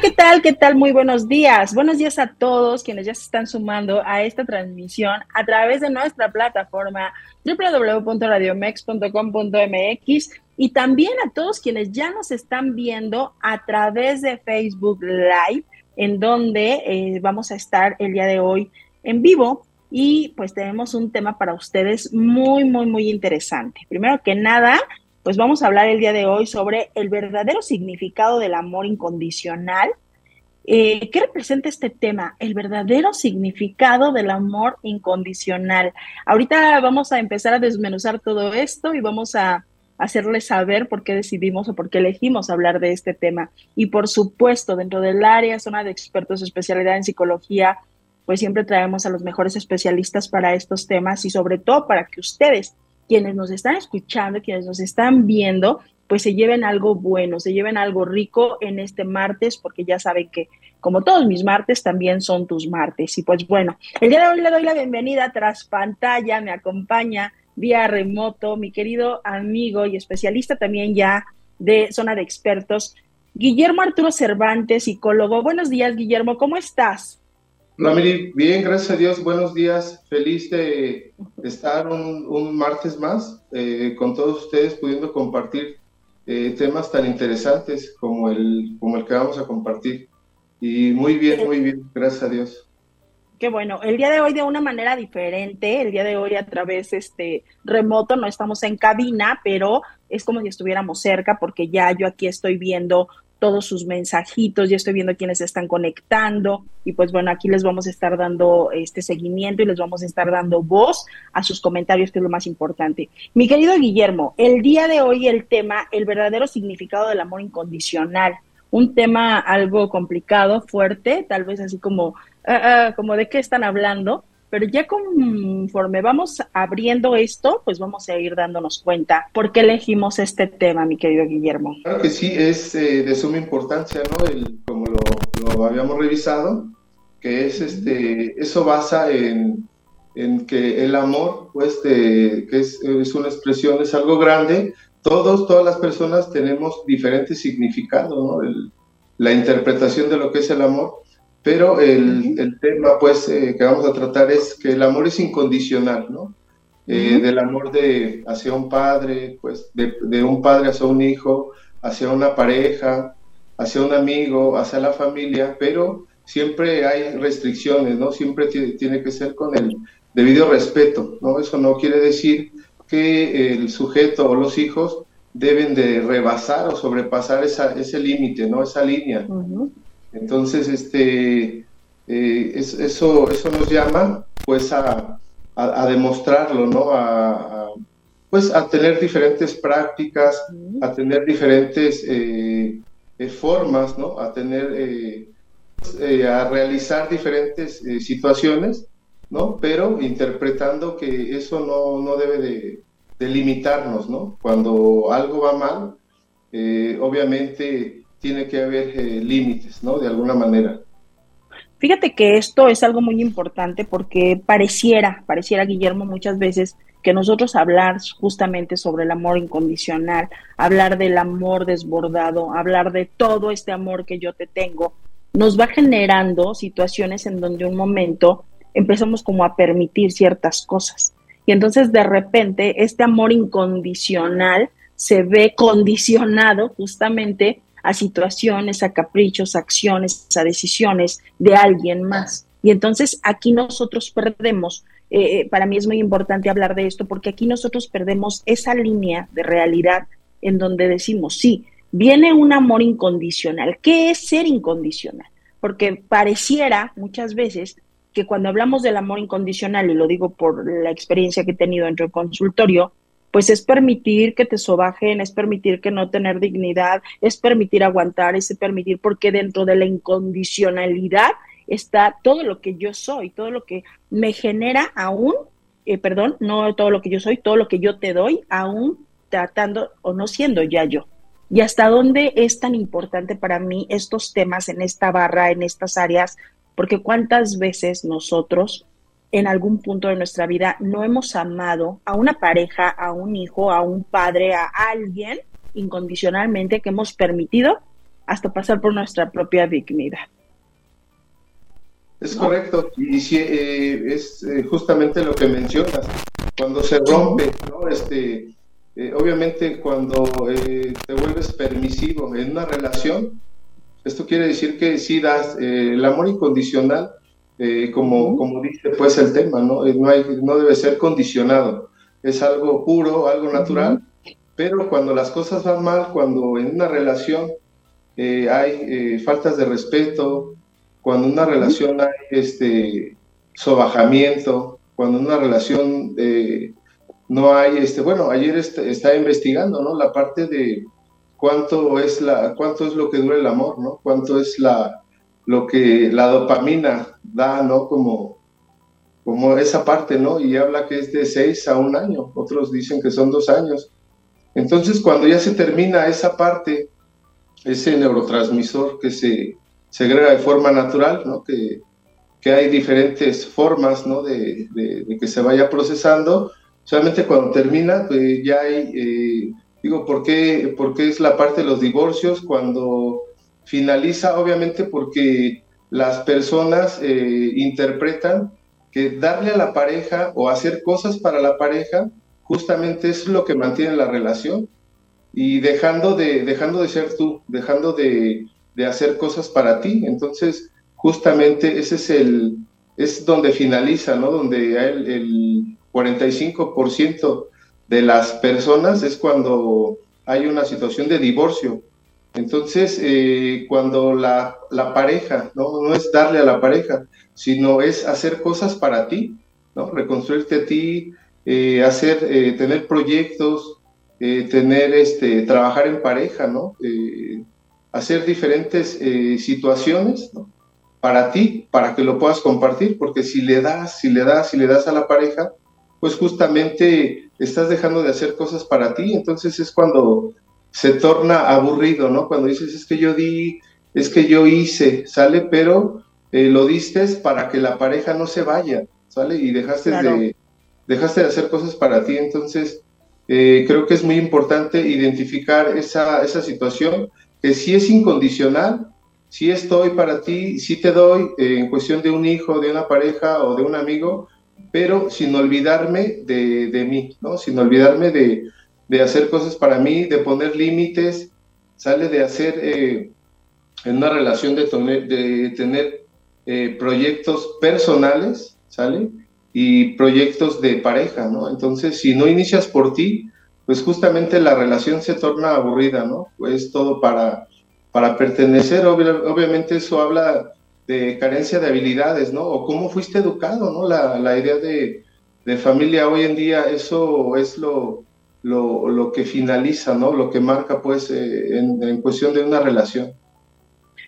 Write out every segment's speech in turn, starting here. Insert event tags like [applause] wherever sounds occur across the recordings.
¿Qué tal? ¿Qué tal? Muy buenos días. Buenos días a todos quienes ya se están sumando a esta transmisión a través de nuestra plataforma www.radiomex.com.mx y también a todos quienes ya nos están viendo a través de Facebook Live, en donde eh, vamos a estar el día de hoy en vivo y pues tenemos un tema para ustedes muy, muy, muy interesante. Primero que nada, pues vamos a hablar el día de hoy sobre el verdadero significado del amor incondicional. Eh, ¿Qué representa este tema? El verdadero significado del amor incondicional. Ahorita vamos a empezar a desmenuzar todo esto y vamos a hacerles saber por qué decidimos o por qué elegimos hablar de este tema. Y por supuesto, dentro del área, zona de expertos, especialidad en psicología, pues siempre traemos a los mejores especialistas para estos temas y sobre todo para que ustedes quienes nos están escuchando, quienes nos están viendo, pues se lleven algo bueno, se lleven algo rico en este martes, porque ya saben que como todos mis martes también son tus martes. Y pues bueno, el día de hoy le doy la bienvenida tras pantalla, me acompaña vía remoto mi querido amigo y especialista también ya de zona de expertos, Guillermo Arturo Cervantes, psicólogo. Buenos días, Guillermo, ¿cómo estás? Hola, Miri. Bien, gracias a Dios. Buenos días. Feliz de estar un, martes más eh, con todos ustedes, pudiendo compartir eh, temas tan interesantes como el, como el que vamos a compartir. Y muy bien, muy bien. Gracias a Dios. Qué bueno. El día de hoy de una manera diferente. El día de hoy a través este remoto, no estamos en cabina, pero es como si estuviéramos cerca porque ya yo aquí estoy viendo todos sus mensajitos, ya estoy viendo quiénes están conectando y pues bueno, aquí les vamos a estar dando este seguimiento y les vamos a estar dando voz a sus comentarios, que es lo más importante. Mi querido Guillermo, el día de hoy el tema, el verdadero significado del amor incondicional, un tema algo complicado, fuerte, tal vez así como, ah, ah, como de qué están hablando, pero ya conforme vamos abriendo esto, pues vamos a ir dándonos cuenta por qué elegimos este tema, mi querido Guillermo. Claro que sí, es eh, de suma importancia, ¿no? El, como lo, habíamos revisado, que es este, eso basa en, en que el amor, pues, que es, es, una expresión, es algo grande. Todos, todas las personas tenemos diferentes significados, ¿no? la interpretación de lo que es el amor pero el, el tema pues eh, que vamos a tratar es que el amor es incondicional, ¿no? Eh, del amor de hacia un padre, pues de, de, un padre hacia un hijo, hacia una pareja, hacia un amigo, hacia la familia, pero siempre hay restricciones, ¿no? Siempre tiene que ser con el debido respeto, ¿no? Eso no quiere decir que el sujeto o los hijos deben de rebasar o sobrepasar esa, ese límite, ¿no? Esa línea. Entonces, este, eh, eso, eso nos llama pues a, demostrarlo, ¿no? A, pues a tener diferentes prácticas, a tener diferentes eh, eh, formas, ¿no? A tener, pues, a realizar diferentes situaciones, ¿no? Pero interpretando que eso no, no debe de, de, limitarnos, ¿no? Cuando algo va mal, obviamente tiene que haber eh, límites, ¿no? De alguna manera. Fíjate que esto es algo muy importante porque pareciera, pareciera, Guillermo, muchas veces que nosotros hablar justamente sobre el amor incondicional, hablar del amor desbordado, hablar de todo este amor que yo te tengo, nos va generando situaciones en donde un momento empezamos como a permitir ciertas cosas. Y entonces de repente este amor incondicional se ve condicionado justamente a situaciones, a caprichos, a acciones, a decisiones de alguien más. Y entonces aquí nosotros perdemos, eh, para mí es muy importante hablar de esto, porque aquí nosotros perdemos esa línea de realidad en donde decimos, sí, viene un amor incondicional. ¿Qué es ser incondicional? Porque pareciera muchas veces que cuando hablamos del amor incondicional, y lo digo por la experiencia que he tenido dentro del consultorio, pues es permitir que te sobajen, es permitir que no tener dignidad, es permitir aguantar, es permitir, porque dentro de la incondicionalidad está todo lo que yo soy, todo lo que me genera aún, eh, perdón, no todo lo que yo soy, todo lo que yo te doy, aún tratando o no siendo ya yo. Y hasta dónde es tan importante para mí estos temas en esta barra, en estas áreas, porque cuántas veces nosotros en algún punto de nuestra vida no hemos amado a una pareja, a un hijo, a un padre, a alguien incondicionalmente que hemos permitido hasta pasar por nuestra propia dignidad. Es correcto, y sí, eh, es eh, justamente lo que mencionas, cuando se rompe, ¿no? Este, eh, obviamente cuando te vuelves permisivo en una relación, esto quiere decir que sí das el amor incondicional, como, como dice pues el tema, ¿no? No, hay, no debe ser condicionado, es algo puro, algo natural, pero cuando las cosas van mal, cuando en una relación hay faltas de respeto, cuando una relación hay este sobajamiento, cuando una relación eh, no hay, este, bueno, ayer está investigando, ¿no? La parte de cuánto es la, cuánto es lo que dura el amor, ¿no? Cuánto es la, lo que la dopamina da, ¿no? Como, como esa parte, ¿no? Y habla que es de seis a un año, otros dicen que son dos años. Entonces, cuando ya se termina esa parte, ese neurotransmisor que se, segrega de forma natural, ¿no? que, que hay diferentes formas ¿no? de, de, que se vaya procesando. Solamente cuando termina, pues ya hay, eh, digo, ¿por qué, ¿por qué es la parte de los divorcios? Cuando finaliza, obviamente porque las personas eh, interpretan que darle a la pareja o hacer cosas para la pareja justamente es lo que mantiene la relación y dejando de, dejando de ser tú, dejando de, de hacer cosas para ti. Entonces, justamente ese es el, es donde finaliza, ¿no? Donde el, el 45% de las personas es cuando hay una situación de divorcio. Entonces, eh, cuando la, la, pareja, ¿no? no es darle a la pareja, sino es hacer cosas para ti, ¿no? reconstruirte a ti, eh, hacer, eh, tener proyectos, tener, este, trabajar en pareja, ¿no? hacer diferentes situaciones para ti, para que lo puedas compartir, porque si le das, si le das, si le das a la pareja, pues justamente estás dejando de hacer cosas para ti, entonces es cuando se torna aburrido, ¿no? Cuando dices, es que yo di, es que yo hice, ¿sale? Pero eh, lo diste para que la pareja no se vaya, ¿sale? Y dejaste, de, dejaste de hacer cosas para ti, entonces eh, creo que es muy importante identificar esa, esa situación que si es incondicional, si estoy para ti, si te doy eh, en cuestión de un hijo, de una pareja o de un amigo, pero sin olvidarme de, de mí, ¿no? Sin olvidarme de, de, hacer cosas para mí, de poner límites, sale de hacer eh, en una relación de, tener eh, proyectos personales, ¿sale? Y proyectos de pareja, ¿no? Entonces, si no inicias por ti, pues justamente la relación se torna aburrida, ¿no? Pues todo para, para pertenecer, obviamente eso habla de carencia de habilidades, ¿no? O cómo fuiste educado, ¿no? La, la idea de, de, familia hoy en día, eso es lo, lo, lo, que finaliza, ¿no? Lo que marca, pues, eh, en, cuestión de una relación.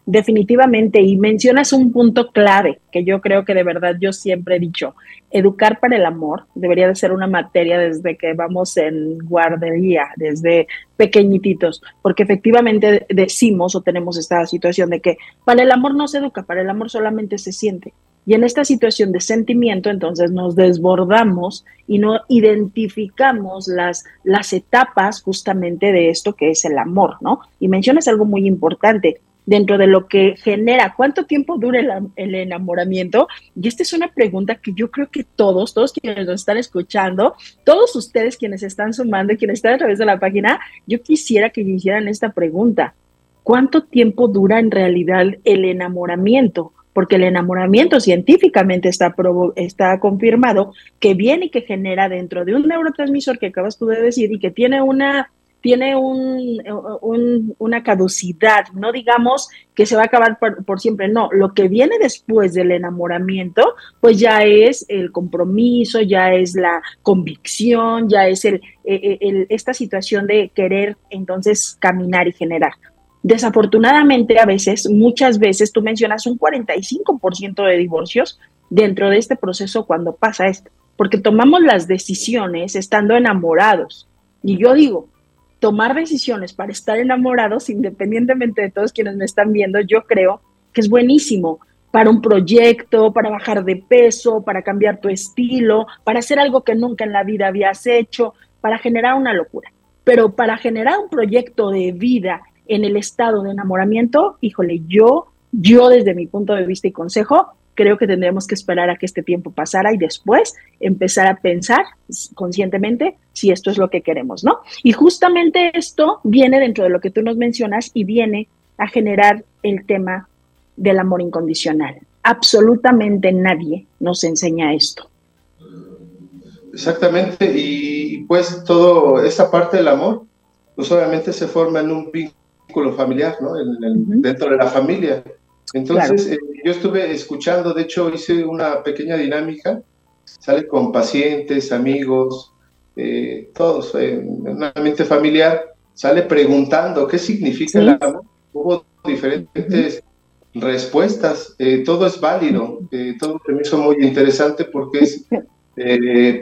Definitivamente, y mencionas un punto clave que yo creo que de verdad yo siempre he dicho, educar para el amor debería de ser una materia desde que vamos en guardería, desde pequeñititos, porque efectivamente decimos o tenemos esta situación de que para el amor no se educa, para el amor solamente se siente. Y en esta situación de sentimiento, entonces nos desbordamos y no identificamos las, las etapas justamente de esto que es el amor, ¿no? Y mencionas algo muy importante, dentro de lo que genera, cuánto tiempo dura el, enamoramiento. Y esta es una pregunta que yo creo que todos, todos quienes nos están escuchando, todos ustedes quienes están sumando y quienes están a través de la página, yo quisiera que hicieran esta pregunta. ¿Cuánto tiempo dura en realidad el enamoramiento? Porque el enamoramiento científicamente está, está confirmado que viene y que genera dentro de un neurotransmisor que acabas tú de decir y que tiene una tiene un, una caducidad, no digamos que se va a acabar por, siempre, no, lo que viene después del enamoramiento, pues ya es el compromiso, ya es la convicción, ya es el, e, e, esta situación de querer entonces caminar y generar. Desafortunadamente, a veces, muchas veces, tú mencionas un 45% de divorcios dentro de este proceso cuando pasa esto, porque tomamos las decisiones estando enamorados. Y yo digo, tomar decisiones para estar enamorados, independientemente de todos quienes me están viendo, yo creo que es buenísimo para un proyecto, para bajar de peso, para cambiar tu estilo, para hacer algo que nunca en la vida habías hecho, para generar una locura. Pero para generar un proyecto de vida en el estado de enamoramiento, híjole, yo, yo desde mi punto de vista y consejo, creo que tendremos que esperar a que este tiempo pasara y después empezar a pensar conscientemente si esto es lo que queremos, ¿no? Y justamente esto viene dentro de lo que tú nos mencionas y viene a generar el tema del amor incondicional. Absolutamente nadie nos enseña esto. Exactamente, y pues todo esa parte del amor, pues obviamente se forma en un vínculo familiar, ¿no? Dentro de la familia. Entonces, eh, yo estuve escuchando, de hecho hice una pequeña dinámica, sale con pacientes, amigos, eh, todos, en un ambiente familiar, sale preguntando qué significa el amor. Hubo diferentes respuestas, eh, todo es válido, todo me hizo muy interesante porque es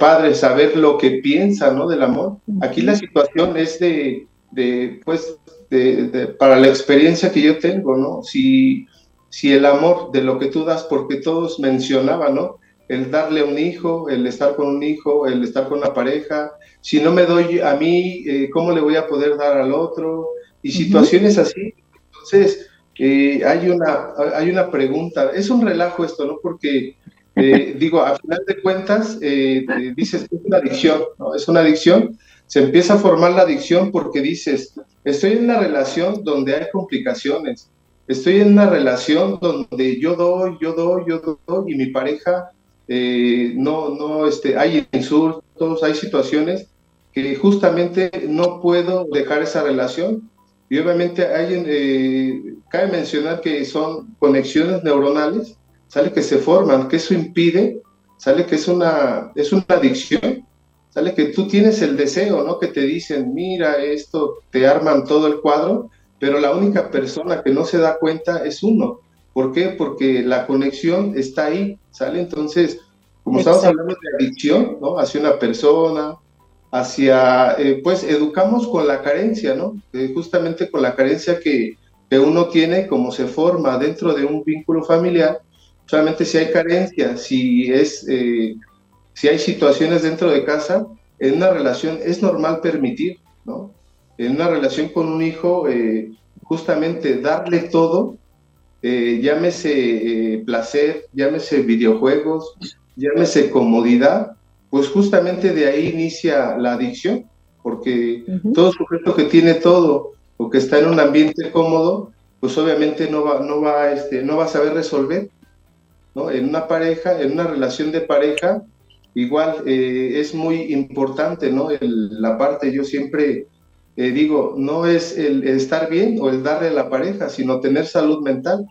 padre saber lo que piensa ¿no? del amor. Aquí la situación es de, de pues, de, para la experiencia que yo tengo, ¿no? Si si el amor de lo que tú das, porque todos mencionaban, ¿no? El darle a un hijo, el estar con un hijo, el estar con una pareja, si no me doy a mí, eh, ¿cómo le voy a poder dar al otro? Y situaciones así. Entonces, eh, hay, una, hay una pregunta, es un relajo esto, ¿no? Porque, eh, [laughs] digo, a final de cuentas, dices, es una adicción, ¿no? Es una adicción, se empieza a formar la adicción porque dices, estoy en una relación donde hay complicaciones, estoy en una relación donde yo doy, yo doy, yo doy y mi pareja eh, no, no, este, hay insultos, hay situaciones que justamente no puedo dejar esa relación. Y obviamente hay, eh, cabe mencionar que son conexiones neuronales, sale que se forman, que eso impide, sale que es una, es una adicción, sale que tú tienes el deseo, ¿no? Que te dicen, mira, esto, te arman todo el cuadro, pero la única persona que no se da cuenta es uno. ¿Por qué? Porque la conexión está ahí, ¿sale? Entonces, como estamos hablando de adicción, ¿no? Hacia una persona, hacia, eh, pues, educamos con la carencia, ¿no? Eh, justamente con la carencia que, que, uno tiene, como se forma dentro de un vínculo familiar, solamente si hay carencia, si es, eh, si hay situaciones dentro de casa, en una relación es normal permitir, ¿no? en una relación con un hijo, eh, justamente darle todo, eh, llámese eh, placer, llámese videojuegos, llámese comodidad, pues justamente de ahí inicia la adicción, porque todo sujeto que tiene todo o que está en un ambiente cómodo, pues obviamente no va, no va, este, no va a saber resolver. ¿no? En una pareja, en una relación de pareja, igual es muy importante, ¿no? la parte, yo siempre eh, digo, no es el, estar bien o el darle a la pareja, sino tener salud mental.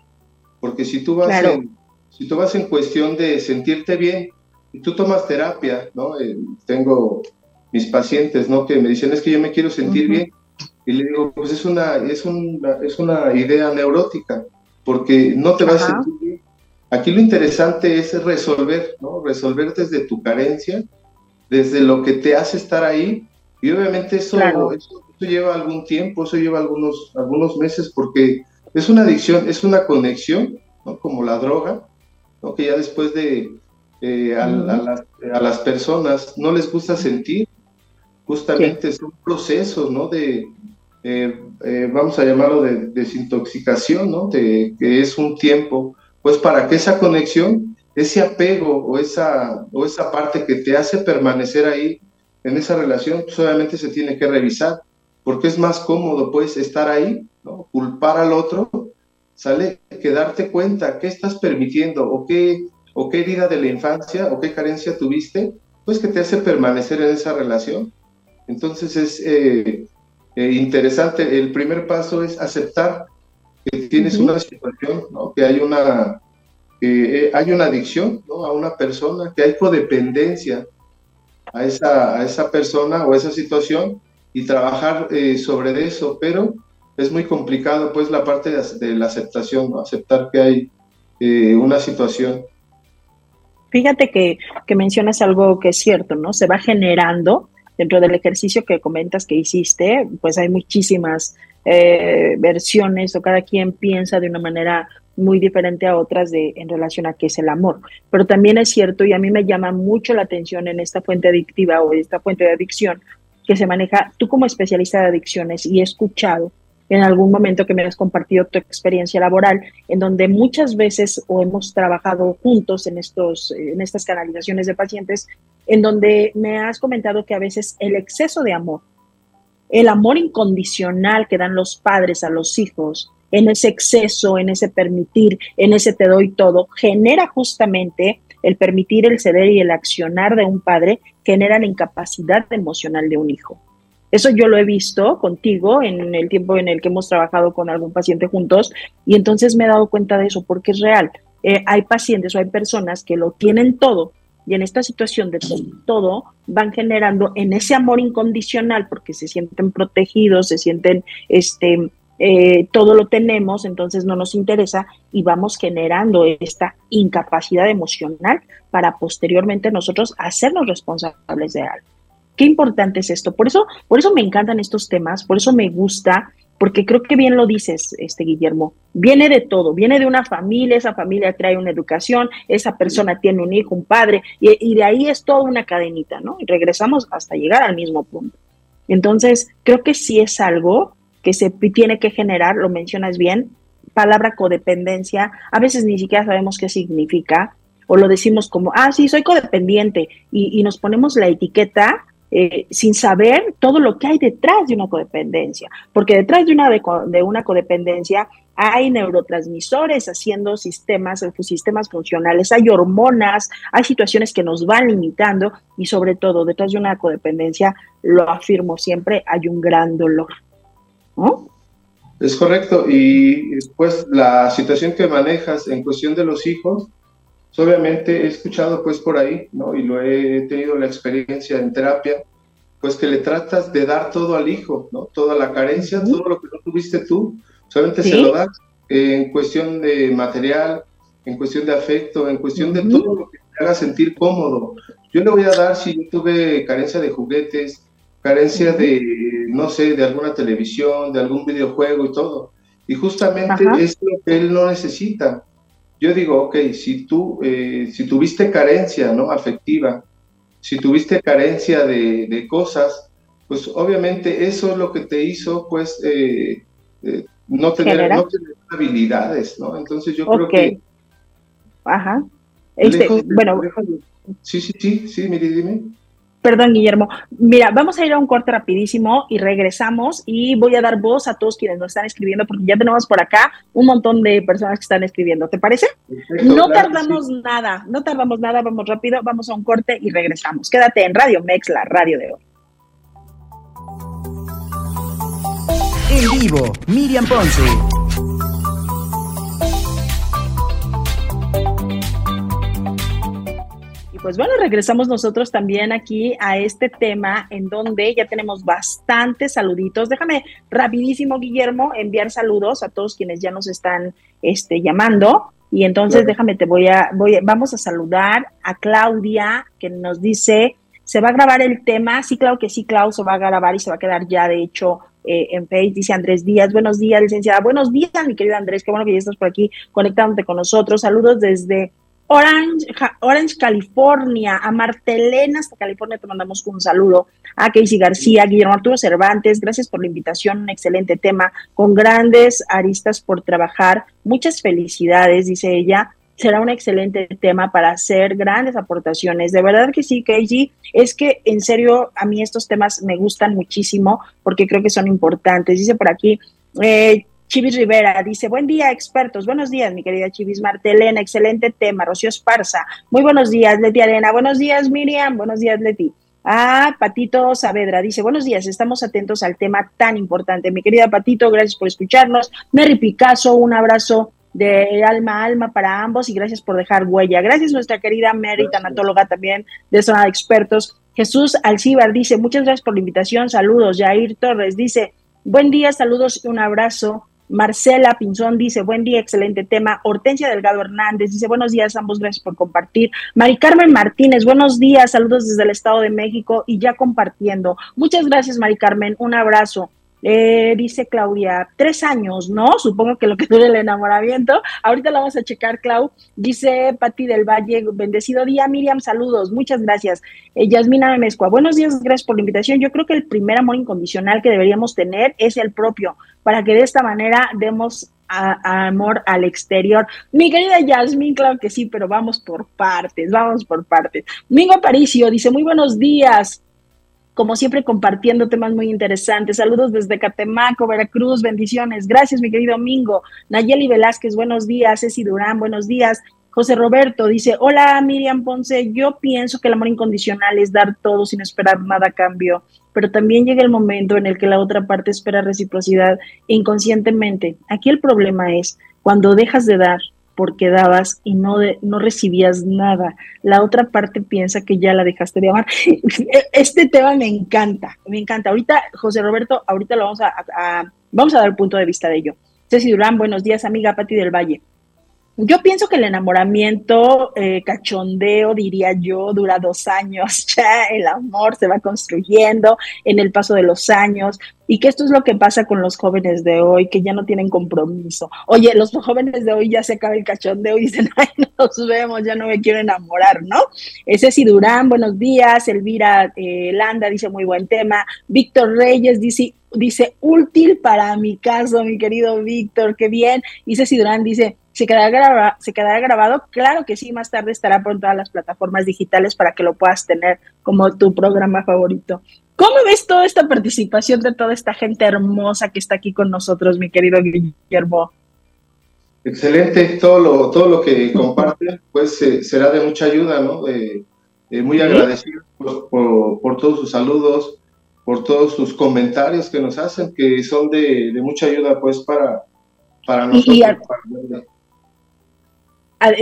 Porque si tú vas, en, si tú vas en cuestión de sentirte bien y tú tomas terapia, ¿no? Eh, tengo mis pacientes, ¿no? Que me dicen, es que yo me quiero sentir bien. Y le digo, pues es una, es una, es una idea neurótica, porque no te vas a sentir. Aquí lo interesante es resolver, ¿no? Resolver desde tu carencia, desde lo que te hace estar ahí. Y obviamente eso, eso eso lleva algún tiempo, eso lleva algunos, algunos meses porque es una adicción, es una conexión, ¿no? como la droga, ¿no? que ya después de eh, a, las, personas no les gusta sentir, justamente son procesos ¿no? de, eh, eh, vamos a llamarlo de desintoxicación, ¿no? de, que es un tiempo, pues para que esa conexión, ese apego o esa, o esa parte que te hace permanecer ahí en esa relación, pues obviamente se tiene que revisar porque es más cómodo, pues, estar ahí, culpar al otro, ¿sale? Que darte cuenta qué estás permitiendo o qué, o qué herida de la infancia o qué carencia tuviste, pues que te hace permanecer en esa relación. Entonces es eh, eh, interesante, el primer paso es aceptar que tienes una situación, ¿no? que hay una, eh, hay una adicción ¿no? a una persona, que hay codependencia a esa, a esa persona o a esa situación y trabajar eh, sobre eso, pero es muy complicado pues la parte de, la aceptación, aceptar que hay eh, una situación. Fíjate que, que mencionas algo que es cierto, ¿no? Se va generando dentro del ejercicio que comentas que hiciste, pues hay muchísimas eh, versiones o cada quien piensa de una manera muy diferente a otras de, en relación a qué es el amor. Pero también es cierto, y a mí me llama mucho la atención en esta fuente adictiva o esta fuente de adicción que se maneja, tú como especialista de adicciones, y he escuchado en algún momento que me has compartido tu experiencia laboral, en donde muchas veces o hemos trabajado juntos en, estos, en estas canalizaciones de pacientes, en donde me has comentado que a veces el exceso de amor, el amor incondicional que dan los padres a los hijos, en ese exceso, en ese permitir, en ese te doy todo, genera justamente el permitir, el ceder y el accionar de un padre, genera la incapacidad emocional de un hijo. Eso yo lo he visto contigo en el tiempo en el que hemos trabajado con algún paciente juntos y entonces me he dado cuenta de eso porque es real. Eh, hay pacientes o hay personas que lo tienen todo y en esta situación de todo van generando en ese amor incondicional porque se sienten protegidos, se sienten, este, eh, todo lo tenemos, entonces no nos interesa y vamos generando esta incapacidad emocional para posteriormente nosotros hacernos responsables de algo. Qué importante es esto. Por eso, por eso me encantan estos temas, por eso me gusta, porque creo que bien lo dices, este Guillermo. Viene de todo, viene de una familia, esa familia trae una educación, esa persona tiene un hijo, un padre, y, de ahí es toda una cadenita, ¿no? Y regresamos hasta llegar al mismo punto. Entonces, creo que sí es algo que se tiene que generar, lo mencionas bien, palabra codependencia, a veces ni siquiera sabemos qué significa, o lo decimos como, ah, sí, soy codependiente, y, y nos ponemos la etiqueta eh, sin saber todo lo que hay detrás de una codependencia, porque detrás de una, de, una codependencia hay neurotransmisores haciendo sistemas, sistemas funcionales, hay hormonas, hay situaciones que nos van limitando y sobre todo detrás de una codependencia, lo afirmo siempre, hay un gran dolor. Es correcto. Y después la situación que manejas en cuestión de los hijos, obviamente he escuchado pues por ahí, ¿no? Y lo he tenido la experiencia en terapia, pues que le tratas de dar todo al hijo, ¿no? Toda la carencia, todo lo que no tuviste tú, solamente se lo das en cuestión de material, en cuestión de afecto, en cuestión de todo lo que te haga sentir cómodo. Yo le voy a dar si yo tuve carencia de juguetes, carencia de, no sé, de alguna televisión, de algún videojuego y todo. Y justamente es lo que él no necesita yo digo, ok, si tú, eh, si tuviste carencia, ¿no? Afectiva, si tuviste carencia de, cosas, pues obviamente eso es lo que te hizo, pues, eh, eh, no, tener, no, tener, habilidades, ¿no? Entonces yo creo que... Ajá. Este, bueno. sí, sí, sí, sí, mire, dime. Perdón, Guillermo. Mira, vamos a ir a un corte rapidísimo y regresamos y voy a dar voz a todos quienes nos están escribiendo porque ya tenemos por acá un montón de personas que están escribiendo. ¿Te parece? no tardamos nada, no tardamos nada, vamos rápido, vamos a un corte y regresamos. Quédate en Radio Mex, la radio de hoy. En vivo, Miriam Ponce. Pues bueno, regresamos nosotros también aquí a este tema en donde ya tenemos bastantes saluditos. Déjame rapidísimo, Guillermo, enviar saludos a todos quienes ya nos están este, llamando. Y entonces déjame, te voy a, voy vamos a saludar a Claudia, que nos dice, ¿se va a grabar el tema? Sí, claro que sí, Clau, se va a grabar y se va a quedar ya, de hecho, eh, en Facebook, dice Andrés Díaz, buenos días, licenciada, buenos días, mi querido Andrés, qué bueno que ya estás por aquí conectándote con nosotros, saludos desde Orange, Orange, California, a Martelena hasta California te mandamos un saludo, a Casey García, Guillermo Arturo Cervantes, gracias por la invitación, un excelente tema, con grandes aristas por trabajar, muchas felicidades, dice ella, será un excelente tema para hacer grandes aportaciones. De verdad que sí, Casey, es que en serio a mí estos temas me gustan muchísimo porque creo que son importantes. Dice por aquí, eh, Chivis Rivera dice, buen día expertos, buenos días mi querida Chivis Martelena, excelente tema, Rocío Esparza, muy buenos días Leti Arena, buenos días Miriam, buenos días Leti. Ah, Patito Saavedra dice, buenos días, estamos atentos al tema tan importante. Mi querida Patito, gracias por escucharnos. Mary Picasso, un abrazo de alma a alma para ambos y gracias por dejar huella. Gracias nuestra querida Mary, tanatóloga también de Zona de Expertos. Jesús Alcíbar dice, muchas gracias por la invitación, saludos. Jair Torres dice, Buen día, saludos y un abrazo. Marcela Pinzón dice, buen día, excelente tema. Hortensia Delgado Hernández dice, buenos días, ambos gracias por compartir. Mari Carmen Martínez, buenos días, saludos desde el Estado de México y ya compartiendo. Muchas gracias, Mari Carmen, un abrazo. Eh, dice Claudia, tres años, ¿no? Supongo que lo que dure el enamoramiento. Ahorita lo vamos a checar, Clau. Dice Patti del Valle, bendecido día, Miriam, saludos, muchas gracias. Eh, Yasmina Memescua, buenos días, gracias por la invitación. Yo creo que el primer amor incondicional que deberíamos tener es el propio, para que de esta manera demos amor al exterior. Mi querida Yasmin, claro que sí, pero vamos por partes, vamos por partes. Mingo Aparicio dice, muy buenos días como siempre compartiendo temas muy interesantes. Saludos desde Catemaco, Veracruz, bendiciones. Gracias, mi querido Mingo. Nayeli Velázquez, buenos días. Ceci Durán, buenos días. José Roberto dice, hola Miriam Ponce, yo pienso que el amor incondicional es dar todo sin esperar nada a cambio, pero también llega el momento en el que la otra parte espera reciprocidad inconscientemente. Aquí el problema es cuando dejas de dar porque dabas y no, no recibías nada. La otra parte piensa que ya la dejaste de amar. [laughs] Este tema me encanta, me encanta. Ahorita, José Roberto, ahorita lo vamos a, vamos a dar punto de vista de ello. Ceci Durán, buenos días, amiga Pati del Valle. Yo pienso que el enamoramiento, eh, cachondeo, diría yo, dura dos años. [laughs] Ya el amor se va construyendo en el paso de los años. Y que esto es lo que pasa con los jóvenes de hoy, que ya no tienen compromiso. Oye, los jóvenes de hoy ya se acaba el cachondeo y [laughs] dicen, ay, nos vemos, ya no me quiero enamorar, ¿no? Ese sí, Durán, buenos días. Elvira eh, Landa dice, muy buen tema. Víctor Reyes dice, dice, útil para mi caso, mi querido Víctor, qué bien. Y Ceci Durán dice, ¿Se quedará, ¿Se quedará grabado? Claro que sí, más tarde estará por todas las plataformas digitales para que lo puedas tener como tu programa favorito. ¿Cómo ves toda esta participación de toda esta gente hermosa que está aquí con nosotros, mi querido Guillermo? Excelente, todo lo, todo lo que comparte, pues eh, será de mucha ayuda, ¿no? muy agradecido por, todos sus saludos, por todos sus comentarios que nos hacen, que son de, mucha ayuda, pues, para, para nosotros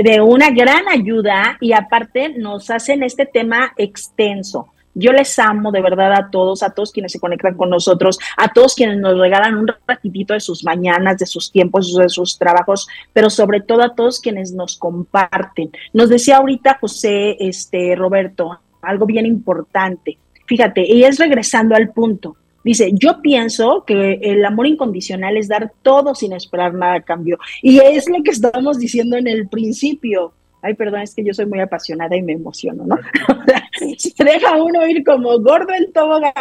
de una gran ayuda y aparte nos hacen este tema extenso. Yo les amo de verdad a todos, a todos quienes se conectan con nosotros, a todos quienes nos regalan un ratitito de sus mañanas, de sus tiempos, de sus trabajos, pero sobre todo a todos quienes nos comparten. Nos decía ahorita José este, Roberto algo bien importante. Fíjate, y es regresando al punto. Dice, yo pienso que el amor incondicional es dar todo sin esperar nada a cambio. Y es lo que estábamos diciendo en el principio. Ay, perdón, es que yo soy muy apasionada y me emociono, ¿no? [laughs] Se deja uno ir como gordo en tobogán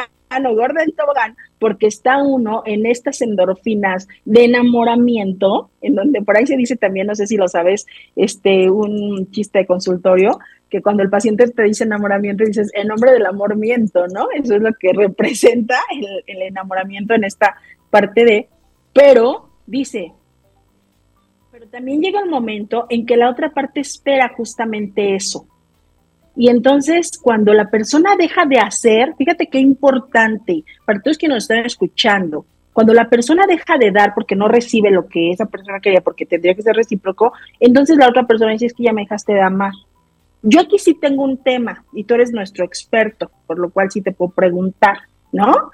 o gordo en tobogán, porque está uno en estas endorfinas de enamoramiento, en donde por ahí se dice también, no sé si lo sabes, este, un chiste de consultorio, que cuando el paciente te dice enamoramiento, dices, en nombre del amor miento, ¿no? Eso es lo que representa el, enamoramiento en esta parte de, pero dice, pero también llega el momento en que la otra parte espera justamente eso. Y entonces, cuando la persona deja de hacer, fíjate qué importante, para todos que nos están escuchando, cuando la persona deja de dar porque no recibe lo que esa persona quería, porque tendría que ser recíproco, entonces la otra persona dice, es que ya me dejaste de amar. Yo aquí sí tengo un tema y tú eres nuestro experto, por lo cual sí te puedo preguntar, ¿no?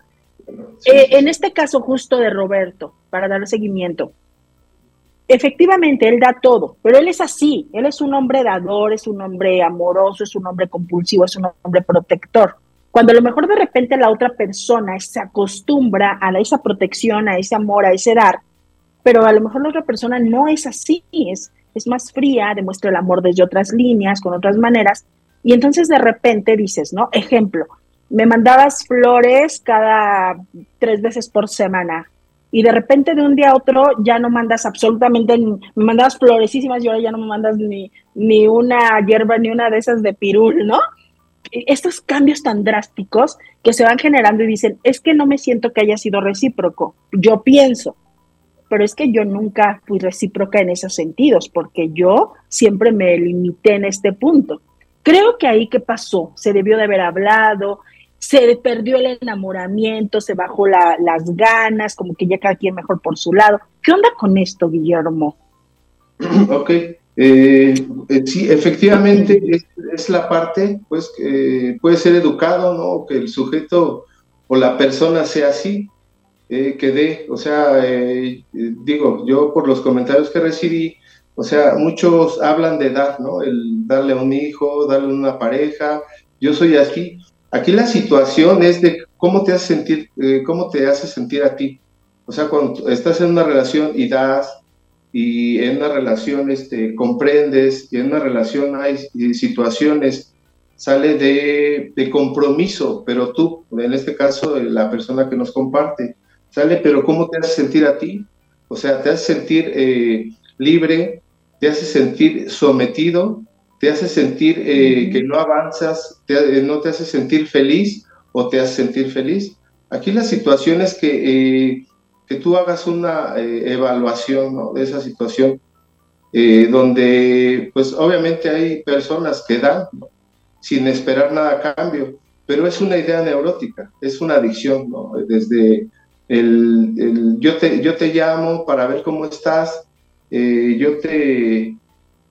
Eh, en este caso justo de Roberto, para dar seguimiento, efectivamente él da todo, pero él es así, él es un hombre dador, es un hombre amoroso, es un hombre compulsivo, es un hombre protector. Cuando a lo mejor de repente la otra persona se acostumbra a esa protección, a ese amor, a ese dar, pero a lo mejor la otra persona no es así, es, es más fría, demuestra el amor desde otras líneas, con otras maneras, y entonces de repente dices, ¿no? Ejemplo, me mandabas flores cada tres veces por semana, y de repente de un día a otro ya no mandas absolutamente, me mandabas floresísimas y ahora ya no me mandas ni, ni una hierba, ni una de esas de pirul, ¿no? Estos cambios tan drásticos que se van generando y dicen, es que no me siento que haya sido recíproco. Yo pienso, pero es que yo nunca fui recíproca en esos sentidos, porque yo siempre me limité en este punto. Creo que ahí qué pasó, se debió de haber hablado, se perdió el enamoramiento, se bajó las ganas, como que ya cada quien mejor por su lado. ¿Qué onda con esto, Guillermo? Ok, eh, eh, sí, efectivamente es, la parte, pues, que puede ser educado, ¿no? Que el sujeto o la persona sea así, eh, que dé, o sea, digo, yo por los comentarios que recibí, o sea, muchos hablan de dar, ¿no? El darle a un hijo, darle a una pareja, yo soy aquí. Aquí la situación es de cómo te hace sentir, eh, cómo te hace sentir a ti. O sea, cuando estás en una relación y das, y en una relación este, comprendes, y en una relación hay situaciones, sale de, de compromiso, pero tú, en este caso, la persona que nos comparte, sale, pero ¿cómo te hace sentir a ti? O sea, te hace sentir eh, libre, te hace sentir sometido, te hace sentir eh, que no avanzas, te, no te hace sentir feliz o te hace sentir feliz. Aquí la situación es que que tú hagas una eh, evaluación de esa situación, eh, donde pues obviamente hay personas que dan sin esperar nada a cambio, pero es una idea neurótica, es una adicción, ¿no? desde el, yo, te, yo te llamo para ver cómo estás, eh, yo te,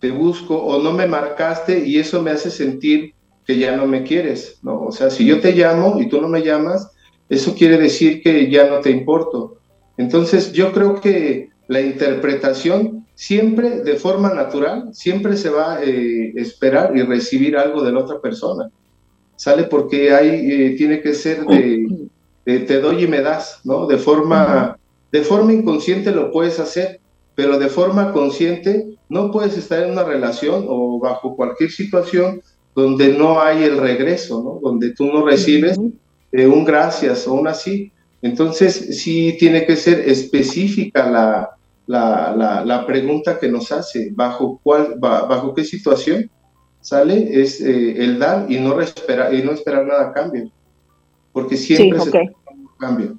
te busco o no me marcaste y eso me hace sentir que ya no me quieres, ¿no? O sea, si yo te llamo y tú no me llamas, eso quiere decir que ya no te importo. Entonces, yo creo que la interpretación siempre de forma natural, siempre se va a eh, esperar y recibir algo de la otra persona. Sale porque ahí eh, tiene que ser de, te doy y me das, ¿no? De forma, de forma inconsciente lo puedes hacer, pero de forma consciente no puedes estar en una relación o bajo cualquier situación donde no hay el regreso, ¿no? Donde tú no recibes eh, un gracias o un así. Entonces, sí tiene que ser específica la, la, pregunta que nos hace, bajo, cuál, bajo qué situación sale, es eh, el dar y no, esperar, y no esperar nada a cambio, porque siempre se un cambio.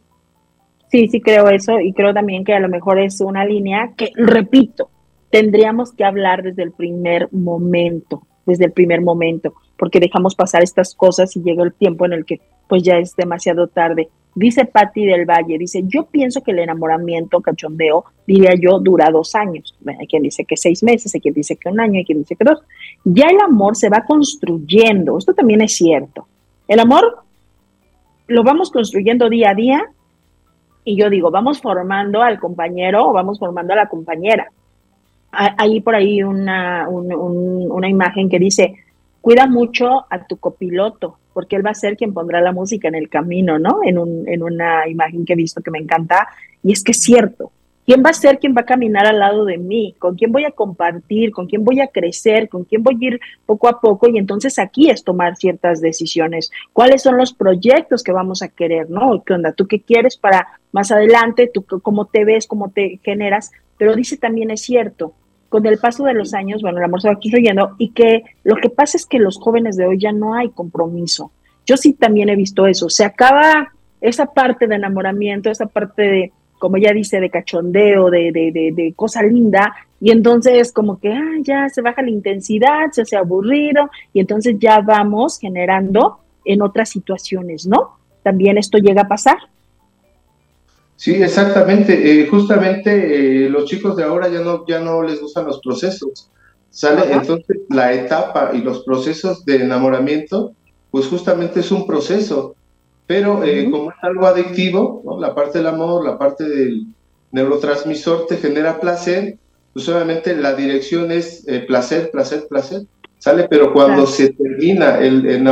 Sí, sí creo eso y creo también que a lo mejor es una línea que, repito, tendríamos que hablar desde el primer momento, desde el primer momento, porque dejamos pasar estas cosas y llega el tiempo en el que pues ya es demasiado tarde. Dice Patti del Valle, dice, yo pienso que el enamoramiento, cachondeo, diría yo, dura dos años. Hay quien dice que seis meses, hay quien dice que un año, hay quien dice que dos. Ya el amor se va construyendo, esto también es cierto. El amor lo vamos construyendo día a día y yo digo, vamos formando al compañero o vamos formando a la compañera. Hay por ahí una, una imagen que dice, cuida mucho a tu copiloto, porque él va a ser quien pondrá la música en el camino, ¿no? En, un, en una imagen que he visto que me encanta, y es que es cierto. ¿Quién va a ser quien va a caminar al lado de mí? ¿Con quién voy a compartir? ¿Con quién voy a crecer? ¿Con quién voy a ir poco a poco? Y entonces aquí es tomar ciertas decisiones. ¿Cuáles son los proyectos que vamos a querer? ¿No? ¿Qué onda? ¿Tú qué quieres para más adelante? ¿Tú cómo te ves? ¿Cómo te generas? Pero dice también es cierto, con el paso de los años, bueno, el amor se va construyendo y que lo que pasa es que los jóvenes de hoy ya no hay compromiso. Yo sí también he visto eso. Se acaba esa parte de enamoramiento, esa parte de, como ya dice, de cachondeo, de, de, de, cosa linda, y entonces como que ah, ya se baja la intensidad, se hace aburrido, y entonces ya vamos generando en otras situaciones, ¿no? También esto llega a pasar. Sí, exactamente. Eh, justamente eh, los chicos de ahora ya no, ya no les gustan los procesos. Sale entonces la etapa y los procesos de enamoramiento, pues justamente es un proceso. Pero eh, como es algo adictivo, la parte del amor, la parte del neurotransmisor te genera placer, pues obviamente la dirección es placer, placer, placer. Sale, pero cuando se termina el, el,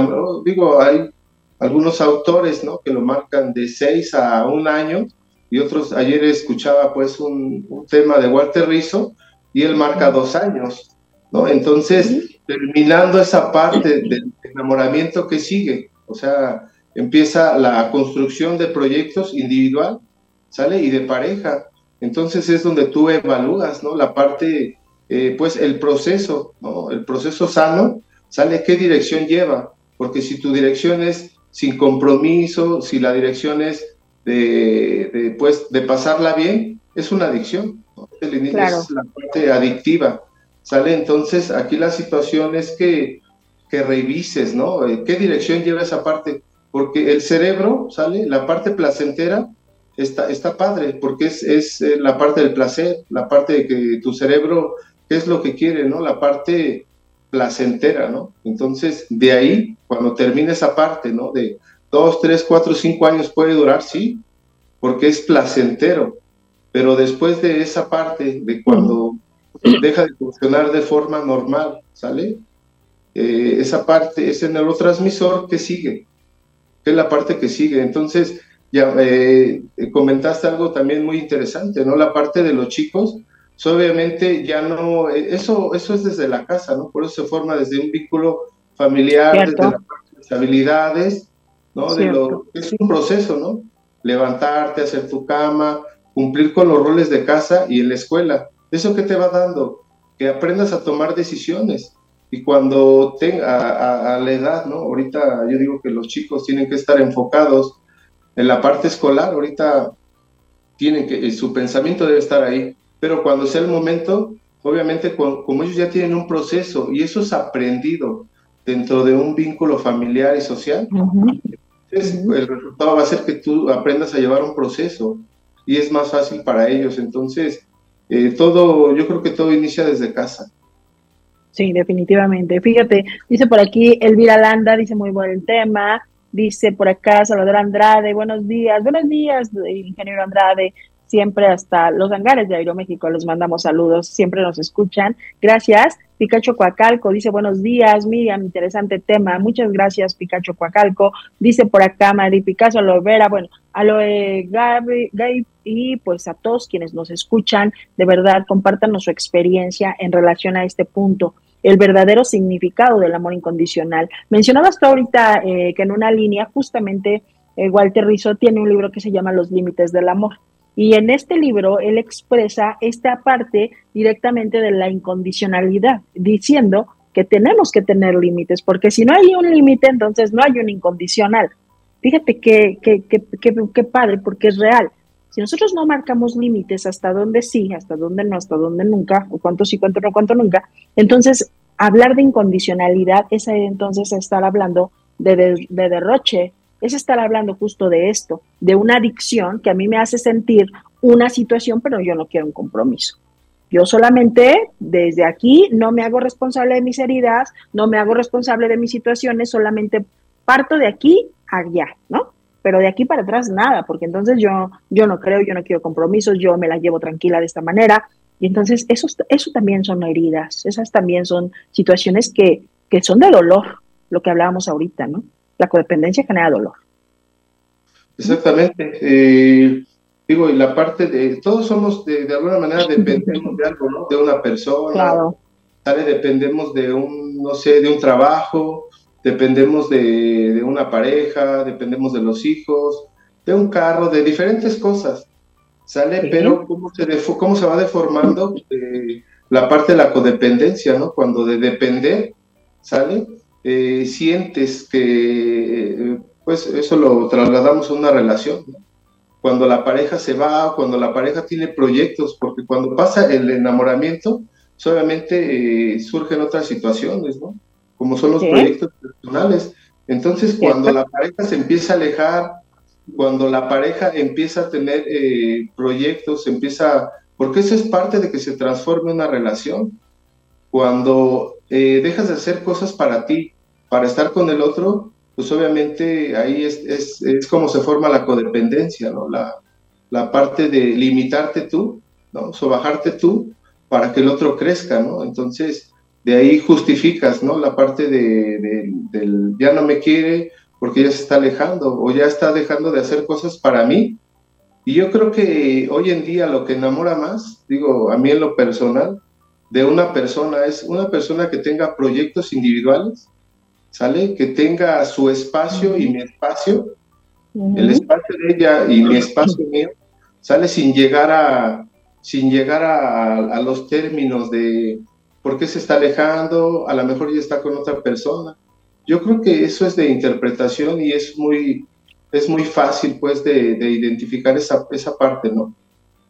digo, hay algunos autores, ¿no? Que lo marcan de seis a un año, y otros, ayer escuchaba pues un, tema de Walter Rizzo y él marca dos años, ¿no? Entonces, terminando esa parte del enamoramiento que sigue, o sea, empieza la construcción de proyectos individual, ¿sale? Y de pareja. Entonces es donde tú evalúas, ¿no? La parte, eh, pues el proceso, ¿no? El proceso sano, ¿sale? ¿Qué dirección lleva? Porque si tu dirección es sin compromiso, si la dirección es de, pues, de pasarla bien, es una adicción. Es la parte adictiva. ¿Sale? Entonces, aquí la situación es que, que revises, ¿no? Eh, ¿Qué dirección lleva esa parte? Porque el cerebro, ¿sale? La parte placentera está, está padre, porque es, es eh, la parte del placer, la parte de que tu cerebro, ¿qué es lo que quiere, ¿no? La parte placentera, ¿no? Entonces, de ahí, cuando termine esa parte, ¿no? De, dos, tres, cuatro, cinco años puede durar, sí, porque es placentero, pero después de esa parte, de cuando deja de funcionar de forma normal, ¿sale? Eh, esa parte es el neurotransmisor que sigue, que es la parte que sigue. Entonces, ya eh, comentaste algo también muy interesante, ¿no? La parte de los chicos, obviamente ya no, eso, eso es desde la casa, ¿no? Por eso se forma desde un vínculo familiar, desde las habilidades, ¿no? De lo, es un proceso, ¿no? Levantarte, hacer tu cama, cumplir con los roles de casa y en la escuela. ¿Eso qué te va dando? Que aprendas a tomar decisiones. Y cuando tenga a, la edad, ¿no? Ahorita yo digo que los chicos tienen que estar enfocados en la parte escolar, ahorita tienen que, su pensamiento debe estar ahí, pero cuando sea el momento, obviamente como ellos ya tienen un proceso y eso es aprendido dentro de un vínculo familiar y social, el resultado va a ser que tú aprendas a llevar un proceso y es más fácil para ellos. Entonces, eh, todo, yo creo que todo inicia desde casa. Sí, definitivamente. Fíjate, dice por aquí Elvira Landa, dice muy buen tema. Dice por acá Salvador Andrade, buenos días, buenos días, ingeniero Andrade siempre hasta los hangares de Aeroméxico les mandamos saludos, siempre nos escuchan. Gracias. Picacho Coacalco dice buenos días, Miriam, interesante tema. Muchas gracias, Picacho Coacalco. Dice por acá Mari Picasso, Aloe Vera, bueno, Aloe Gaby, y pues a todos quienes nos escuchan, de verdad, compártanos su experiencia en relación a este punto el verdadero significado del amor incondicional. Mencionabas tú ahorita eh, que en una línea justamente eh, Walter Rizzo tiene un libro que se llama Los Límites del Amor. Y en este libro él expresa esta parte directamente de la incondicionalidad, diciendo que tenemos que tener límites, porque si no hay un límite, entonces no hay un incondicional. Fíjate qué que, que, padre, porque es real. Si nosotros no marcamos límites hasta dónde sí, hasta dónde no, hasta dónde nunca, o cuánto sí, cuánto no, cuánto nunca, entonces hablar de incondicionalidad es entonces estar hablando de, de derroche, es estar hablando justo de esto, de una adicción que a mí me hace sentir una situación, pero yo no quiero un compromiso. Yo solamente desde aquí no me hago responsable de mis heridas, no me hago responsable de mis situaciones, solamente parto de aquí a allá, ¿no? Pero de aquí para atrás nada, porque entonces yo, yo no creo, yo no quiero compromisos, yo me la llevo tranquila de esta manera. Y entonces eso, eso también son heridas, esas también son situaciones que, que son de dolor, lo que hablábamos ahorita, ¿no? La codependencia genera dolor. Exactamente. Eh, digo, y la parte de, todos somos, de, alguna manera, dependemos de algo, ¿no? De una persona. Claro. Dependemos de un, no sé, de un trabajo, dependemos de, una pareja, dependemos de los hijos, de un carro, de diferentes cosas. ¿Sale? Pero ¿cómo se, cómo se va deformando eh, la parte de la codependencia, ¿no? Cuando de depender, ¿sale? Eh, sientes que, pues eso lo trasladamos a una relación. Cuando la pareja se va, cuando la pareja tiene proyectos, porque cuando pasa el enamoramiento, obviamente eh, surgen otras situaciones, ¿no? Como son los proyectos personales. Entonces, cuando la pareja se empieza a alejar, cuando la pareja empieza a tener eh, proyectos, empieza, porque eso es parte de que se transforme una relación. Cuando eh, dejas de hacer cosas para ti, para estar con el otro, pues obviamente ahí es, es, es como se forma la codependencia, ¿no? La, la parte de limitarte tú, ¿no? O bajarte tú para que el otro crezca, ¿no? Entonces, de ahí justificas, ¿no? La parte de, del ya no me quiere porque ya se está alejando o ya está dejando de hacer cosas para mí. Y yo creo que hoy en día lo que enamora más, digo, a mí en lo personal, de una persona es una persona que tenga proyectos individuales, ¿sale? Que tenga su espacio y mi espacio, el espacio de ella y mi espacio mío, ¿sale? Sin llegar a, sin llegar a, los términos de por qué se está alejando, a lo mejor ya está con otra persona. Yo creo que eso es de interpretación y es muy, es muy fácil pues de, de identificar esa, esa parte, ¿no?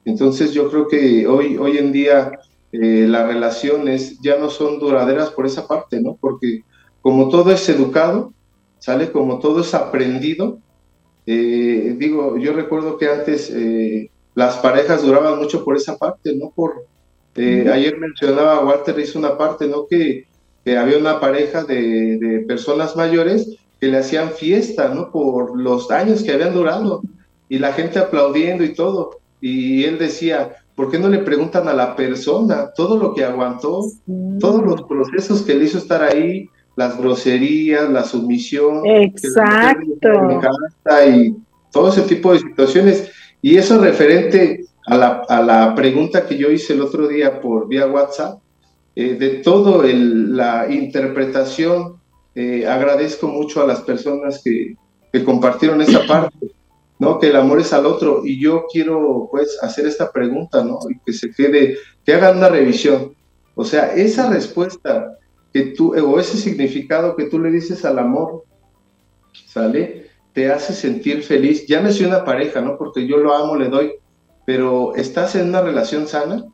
Entonces yo creo que hoy, hoy en día eh, las relaciones ya no son duraderas por esa parte, ¿no? Porque como todo es educado, sale como todo es aprendido. Eh, digo, yo recuerdo que antes eh, las parejas duraban mucho por esa parte, ¿no? Por, ayer mencionaba, Walter hizo una parte, ¿no? Que, había una pareja de, de, personas mayores que le hacían fiesta, ¿no? Por los años que habían durado. y la gente aplaudiendo y todo. Y él decía, ¿por qué no le preguntan a la persona todo lo que aguantó, todos los procesos que le hizo estar ahí, las groserías, la sumisión, exacto, y todo ese tipo de situaciones? Y eso referente a la, a la pregunta que yo hice el otro día por vía WhatsApp, eh, de todo la interpretación, eh, agradezco mucho a las personas que, que compartieron esa parte ¿no? Que el amor es al otro. Y yo quiero, pues, hacer esta pregunta, ¿no? Y que se quede, que hagan una revisión. O sea, esa respuesta que tú, o ese significado que tú le dices al amor, ¿sale? Te hace sentir feliz. Ya no soy una pareja, ¿no? Porque yo lo amo, le doy, pero estás en una relación sana.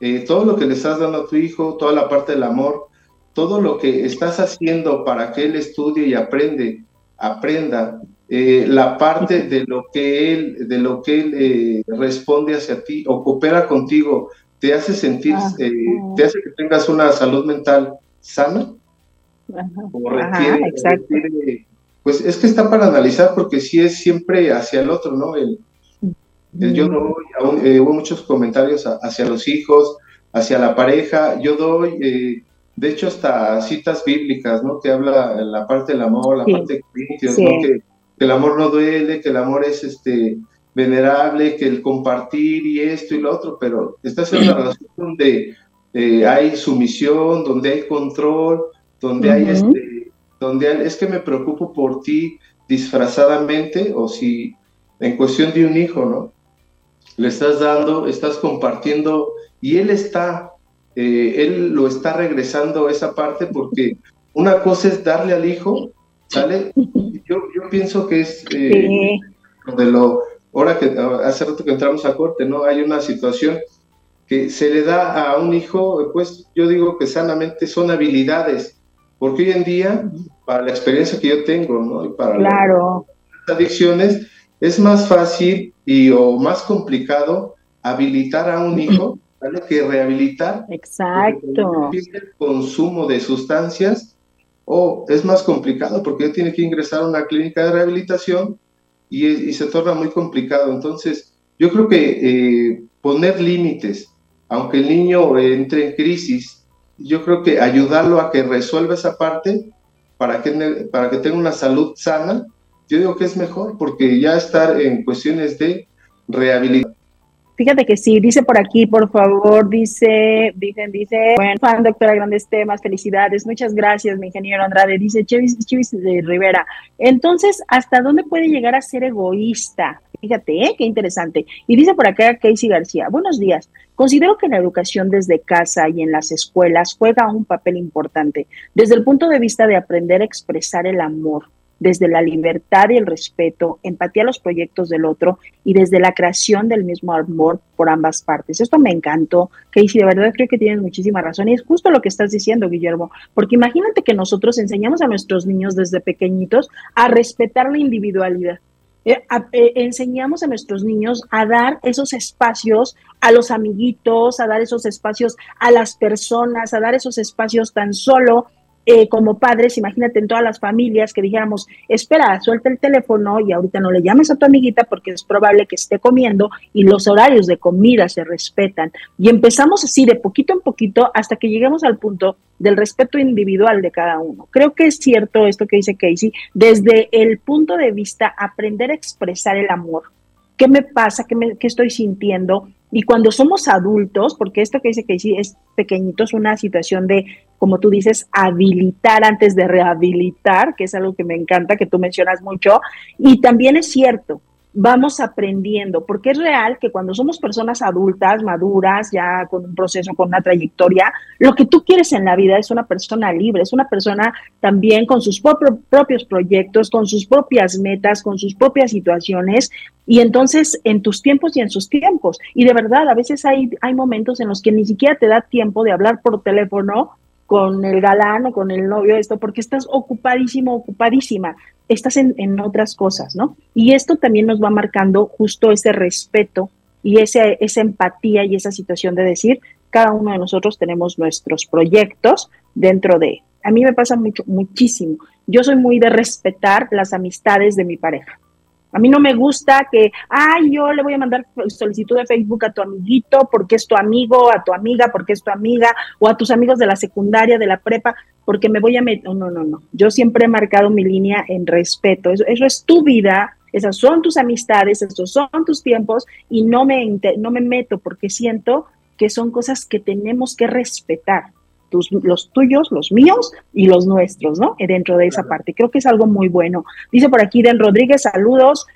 Eh, todo lo que le estás dando a tu hijo, toda la parte del amor, todo lo que estás haciendo para que él estudie y aprende, aprenda, eh, la parte de lo que él, de lo que él eh, responde hacia ti o coopera contigo, te hace sentir, eh, te hace que tengas una salud mental sana. pues es que está para analizar porque si es siempre hacia el otro, ¿no? El, yo doy, hubo muchos comentarios hacia los hijos, hacia la pareja, yo doy de hecho hasta citas bíblicas, ¿no? Que habla la parte del amor, la parte de Corintios, ¿no? Que que el amor no duele, que el amor es este venerable, que el compartir y esto y lo otro, pero estás en una relación donde eh, hay sumisión, donde hay control, donde hay este, donde es que me preocupo por ti disfrazadamente o si en cuestión de un hijo, ¿no? Le estás dando, estás compartiendo y él está, eh, él lo está regresando a esa parte porque una cosa es darle al hijo, ¿sale? Pienso que es eh, de lo, ahora que hace rato que entramos a corte, ¿no? Hay una situación que se le da a un hijo, pues yo digo que sanamente son habilidades, porque hoy en día, para la experiencia que yo tengo, ¿no? Y para claro. las adicciones, es más fácil y o más complicado habilitar a un hijo [clears throat] ¿vale? que rehabilitar. Exacto. El consumo de sustancias o es más complicado porque tiene que ingresar a una clínica de rehabilitación y, se torna muy complicado. Entonces, yo creo que eh, poner límites, aunque el niño entre en crisis, yo creo que ayudarlo a que resuelva esa parte para que, para que tenga una salud sana, yo digo que es mejor porque ya estar en cuestiones de rehabilitación Fíjate que sí, dice por aquí, por favor, dice, dicen, dice, bueno, fan, doctora, grandes temas, felicidades, muchas gracias, mi ingeniero Andrade, dice Chivis, Chivis de Rivera. Entonces, ¿hasta dónde puede llegar a ser egoísta? Fíjate, ¿eh? qué interesante. Y dice por acá Casey García, buenos días. Considero que la educación desde casa y en las escuelas juega un papel importante desde el punto de vista de aprender a expresar el amor, desde la libertad y el respeto, empatía a los proyectos del otro y desde la creación del mismo amor por ambas partes. Esto me encantó, Casey, de verdad creo que tienes muchísima razón y es justo lo que estás diciendo, Guillermo, porque imagínate que nosotros enseñamos a nuestros niños desde pequeñitos a respetar la individualidad. Eh, eh, enseñamos a nuestros niños a dar esos espacios a los amiguitos, a dar esos espacios a las personas, a dar esos espacios tan solo eh, como padres, imagínate en todas las familias que dijéramos, espera, suelta el teléfono y ahorita no le llames a tu amiguita porque es probable que esté comiendo y los horarios de comida se respetan. Y empezamos así de poquito en poquito hasta que lleguemos al punto del respeto individual de cada uno. Creo que es cierto esto que dice Casey, desde el punto de vista aprender a expresar el amor. ¿Qué me pasa? ¿Qué, me, qué estoy sintiendo? Y cuando somos adultos, porque esto que dice sí es pequeñito, es una situación de, como tú dices, habilitar antes de rehabilitar, que es algo que me encanta, que tú mencionas mucho, y también es cierto, vamos aprendiendo, porque es real que cuando somos personas adultas, maduras, ya con un proceso, con una trayectoria, lo que tú quieres en la vida es una persona libre, es una persona también con sus propios proyectos, con sus propias metas, con sus propias situaciones, y entonces en tus tiempos y en sus tiempos. Y de verdad, a veces hay, hay momentos en los que ni siquiera te da tiempo de hablar por teléfono con el galán o con el novio, esto, porque estás ocupadísimo, ocupadísima estás en, otras cosas, ¿no? Y esto también nos va marcando justo ese respeto y ese, esa empatía y esa situación de decir, cada uno de nosotros tenemos nuestros proyectos dentro de... A mí me pasa mucho, muchísimo. Yo soy muy de respetar las amistades de mi pareja. A mí no me gusta que, ay, yo le voy a mandar solicitud de Facebook a tu amiguito porque es tu amigo, a tu amiga porque es tu amiga, o a tus amigos de la secundaria, de la prepa, porque me voy a meter. No, no, no. Yo siempre he marcado mi línea en respeto. Eso, eso es tu vida, esas son tus amistades, esos son tus tiempos y no me, no me meto porque siento que son cosas que tenemos que respetar. Tus, los tuyos, los míos y los nuestros, ¿no? Dentro de esa parte. Creo que es algo muy bueno. Dice por aquí Den Rodríguez, saludos.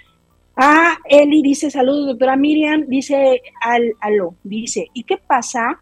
Ah, Eli dice, saludos, doctora Miriam. Dice, al, aló, dice, ¿y qué pasa?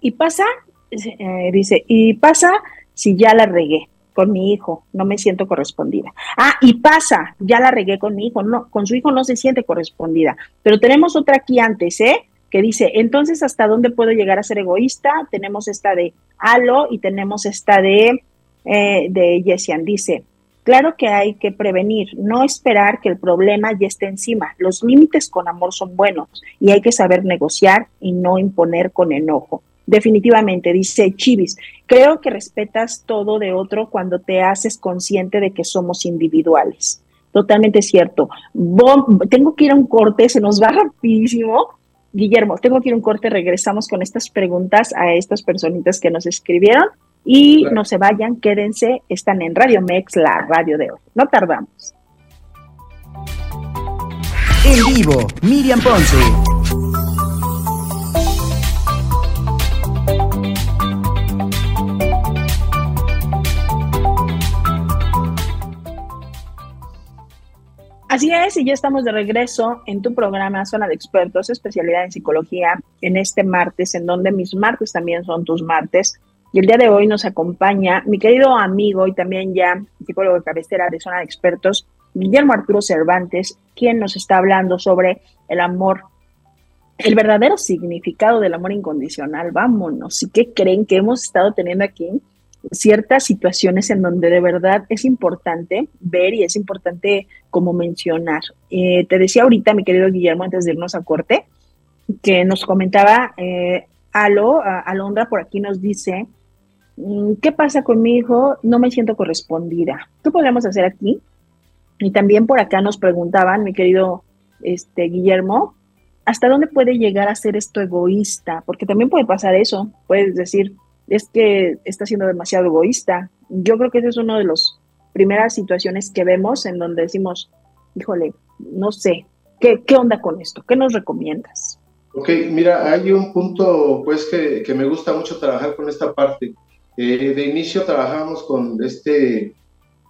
¿Y pasa? Eh, dice, ¿y pasa si ya la regué? con mi hijo, no me siento correspondida. Ah, y pasa, ya la regué con mi hijo, no, con su hijo no se siente correspondida. Pero tenemos otra aquí antes, ¿eh? Que dice, entonces, ¿hasta dónde puedo llegar a ser egoísta? Tenemos esta de Alo y tenemos esta de, eh, de Yesian. Dice, claro que hay que prevenir, no esperar que el problema ya esté encima. Los límites con amor son buenos y hay que saber negociar y no imponer con enojo. Definitivamente, dice Chivis, creo que respetas todo de otro cuando te haces consciente de que somos individuales. Totalmente cierto. tengo que ir a un corte, se nos va rapidísimo, Guillermo, tengo que ir un corte, regresamos con estas preguntas a estas personitas que nos escribieron y no se vayan, quédense, están en Radio Mex, la radio de hoy. No tardamos. En vivo, Miriam Ponce. Así es, y ya estamos de regreso en tu programa Zona de Expertos, especialidad en psicología, en este martes, en donde mis martes también son tus martes. Y el día de hoy nos acompaña mi querido amigo y también ya psicólogo de cabecera de Zona de Expertos, Guillermo Arturo Cervantes, quien nos está hablando sobre el amor, el verdadero significado del amor incondicional. Vámonos. ¿Y qué creen que hemos estado teniendo aquí? Ciertas situaciones en donde de verdad es importante ver y es importante como mencionar. Eh, te decía ahorita, mi querido Guillermo, antes de irnos a corte, que nos comentaba eh, Alo, Alondra por aquí nos dice, mm, ¿qué pasa con mi hijo? No me siento correspondida. ¿Qué podemos hacer aquí? Y también por acá nos preguntaban, mi querido este, Guillermo, ¿hasta dónde puede llegar a ser esto egoísta? Porque también puede pasar eso. Puedes decir, es que está siendo demasiado egoísta. Yo creo que esa es una de las primeras situaciones que vemos en donde decimos, híjole, no sé, ¿qué, qué onda con esto? ¿Qué nos recomiendas? Ok, mira, hay un punto pues que, que me gusta mucho trabajar con esta parte. Eh, de inicio trabajamos con este,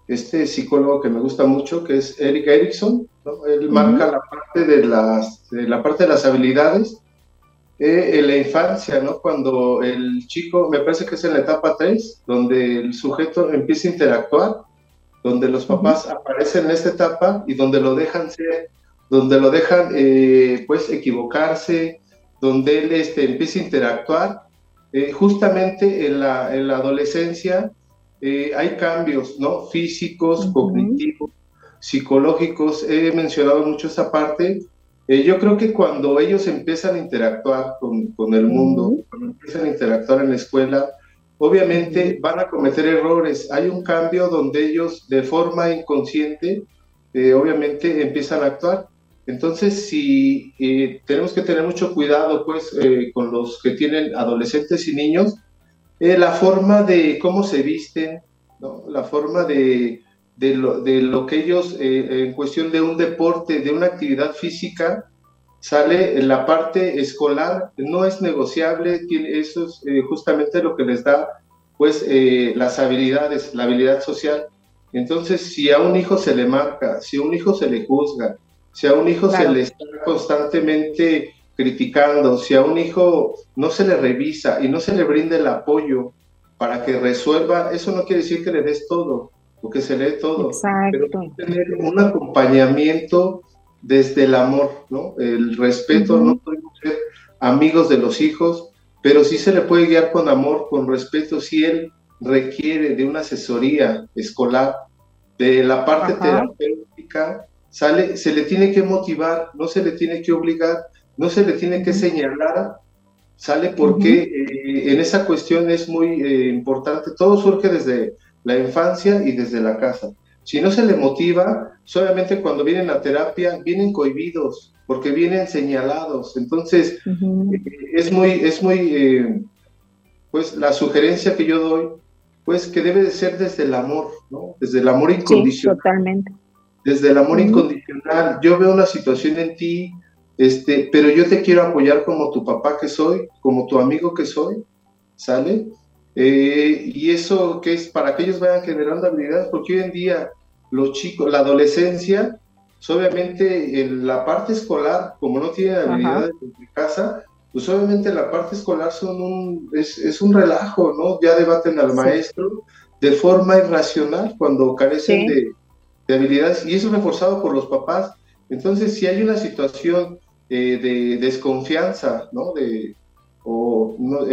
este psicólogo que me gusta mucho, que es Eric Erickson. Él marca la parte de las, de la parte de las habilidades eh, en la infancia, ¿no? Cuando el chico, me parece que es en la etapa 3, donde el sujeto empieza a interactuar, donde los papás aparecen en esta etapa y donde lo dejan ser, donde lo dejan, eh, pues, equivocarse, donde él este, empieza a interactuar. Eh, justamente en la, en la adolescencia hay cambios, ¿no? Físicos, cognitivos, psicológicos. He mencionado mucho esa parte eh, yo creo que cuando ellos empiezan a interactuar con, con el mundo, cuando empiezan a interactuar en la escuela, obviamente van a cometer errores. Hay un cambio donde ellos de forma inconsciente, eh, obviamente, empiezan a actuar. Entonces, si eh, tenemos que tener mucho cuidado, pues, con los que tienen adolescentes y niños, la forma de cómo se visten, ¿no? la forma de, de lo, de lo que ellos, eh, en cuestión de un deporte, de una actividad física, sale en la parte escolar, no es negociable, tiene, eso es eh, justamente lo que les da pues eh, las habilidades, la habilidad social. Entonces, si a un hijo se le marca, si a un hijo se le juzga, si a un hijo se le está constantemente criticando, si a un hijo no se le revisa y no se le brinda el apoyo para que resuelva, eso no quiere decir que le des todo porque se lee todo, pero tener un acompañamiento desde el amor, ¿no? El respeto, no podemos ser amigos de los hijos, pero sí se le puede guiar con amor, con respeto, si él requiere de una asesoría escolar, de la parte terapéutica, sale, se le tiene que motivar, no se le tiene que obligar, no se le tiene que señalar, sale porque eh, en esa cuestión es muy eh, importante, todo surge desde la infancia y desde la casa. Si no se le motiva, solamente cuando vienen a terapia, vienen cohibidos, porque vienen señalados. Entonces, eh, es muy, es muy, eh, pues la sugerencia que yo doy, pues que debe de ser desde el amor, ¿no? Desde el amor incondicional. totalmente. Desde el amor incondicional. Yo veo una situación en ti, este, pero yo te quiero apoyar como tu papá que soy, como tu amigo que soy, ¿sale? Eh, y eso que es para que ellos vayan generando habilidades, porque hoy en día los chicos, la adolescencia, pues, obviamente en la parte escolar, como no tienen habilidades en casa, pues obviamente la parte escolar son un, es, un relajo, ¿no? Ya debaten al maestro de forma irracional cuando carecen de, habilidades y eso es reforzado por los papás. Entonces, si hay una situación eh, de desconfianza, ¿no? De, o no,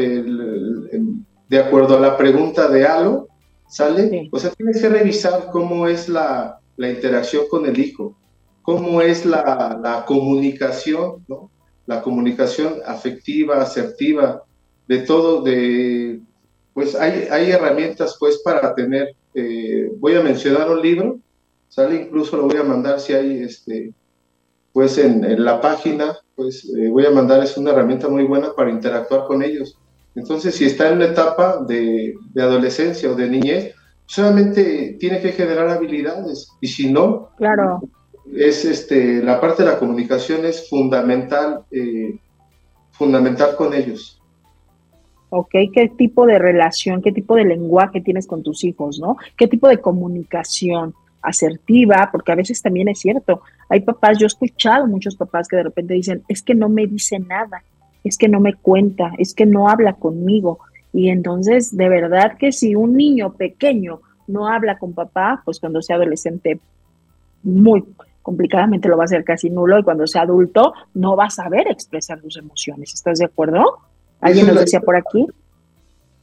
de acuerdo a la pregunta de algo, ¿sale? O sea, tienes que revisar cómo es la, la interacción con el hijo, cómo es la, la, comunicación, ¿no? La comunicación afectiva, asertiva, de todo, de, pues hay, hay herramientas pues para tener, eh, voy a mencionar un libro, ¿sale? Incluso lo voy a mandar si hay, este, pues en, en la página, pues eh, voy a mandar, es una herramienta muy buena para interactuar con ellos entonces, si está en una etapa de, adolescencia o de niñez, solamente tiene que generar habilidades y si no, claro. es este, la parte de la comunicación es fundamental, eh, fundamental con ellos. Ok, ¿qué tipo de relación, qué tipo de lenguaje tienes con tus hijos, no? ¿Qué tipo de comunicación asertiva? Porque a veces también es cierto, hay papás, yo he escuchado muchos papás que de repente dicen, es que no me dice nada, es que no me cuenta, es que no habla conmigo. Y entonces, de verdad que si un niño pequeño no habla con papá, pues cuando sea adolescente, muy complicadamente lo va a hacer casi nulo y cuando sea adulto no va a saber expresar sus emociones. ¿Estás de acuerdo? ¿Alguien nos decía por aquí?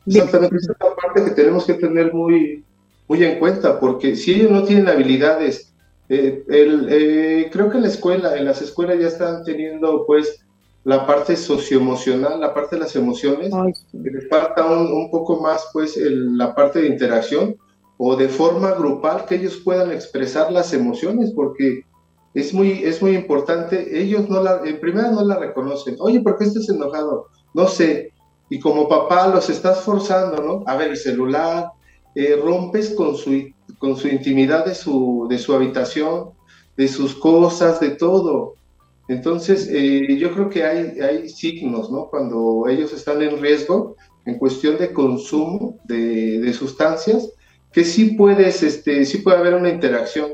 Exactamente, esa es la parte que tenemos que tener muy, muy en cuenta, porque si ellos no tienen habilidades, eh, eh, creo que en la escuela, en las escuelas ya están teniendo pues la parte socioemocional, la parte de las emociones, les falta un, poco más pues la parte de interacción o de forma grupal que ellos puedan expresar las emociones, porque es muy, es muy importante, ellos no la, en primera no la reconocen, oye, ¿por qué estás enojado? No sé, y como papá los estás forzando, ¿no? A ver, el celular, eh, rompes con su, con su intimidad de su, de su habitación, de sus cosas, de todo. Entonces, eh, yo creo que hay, hay signos, ¿no? Cuando ellos están en riesgo en cuestión de consumo de, sustancias, que sí puedes, este, sí puede haber una interacción,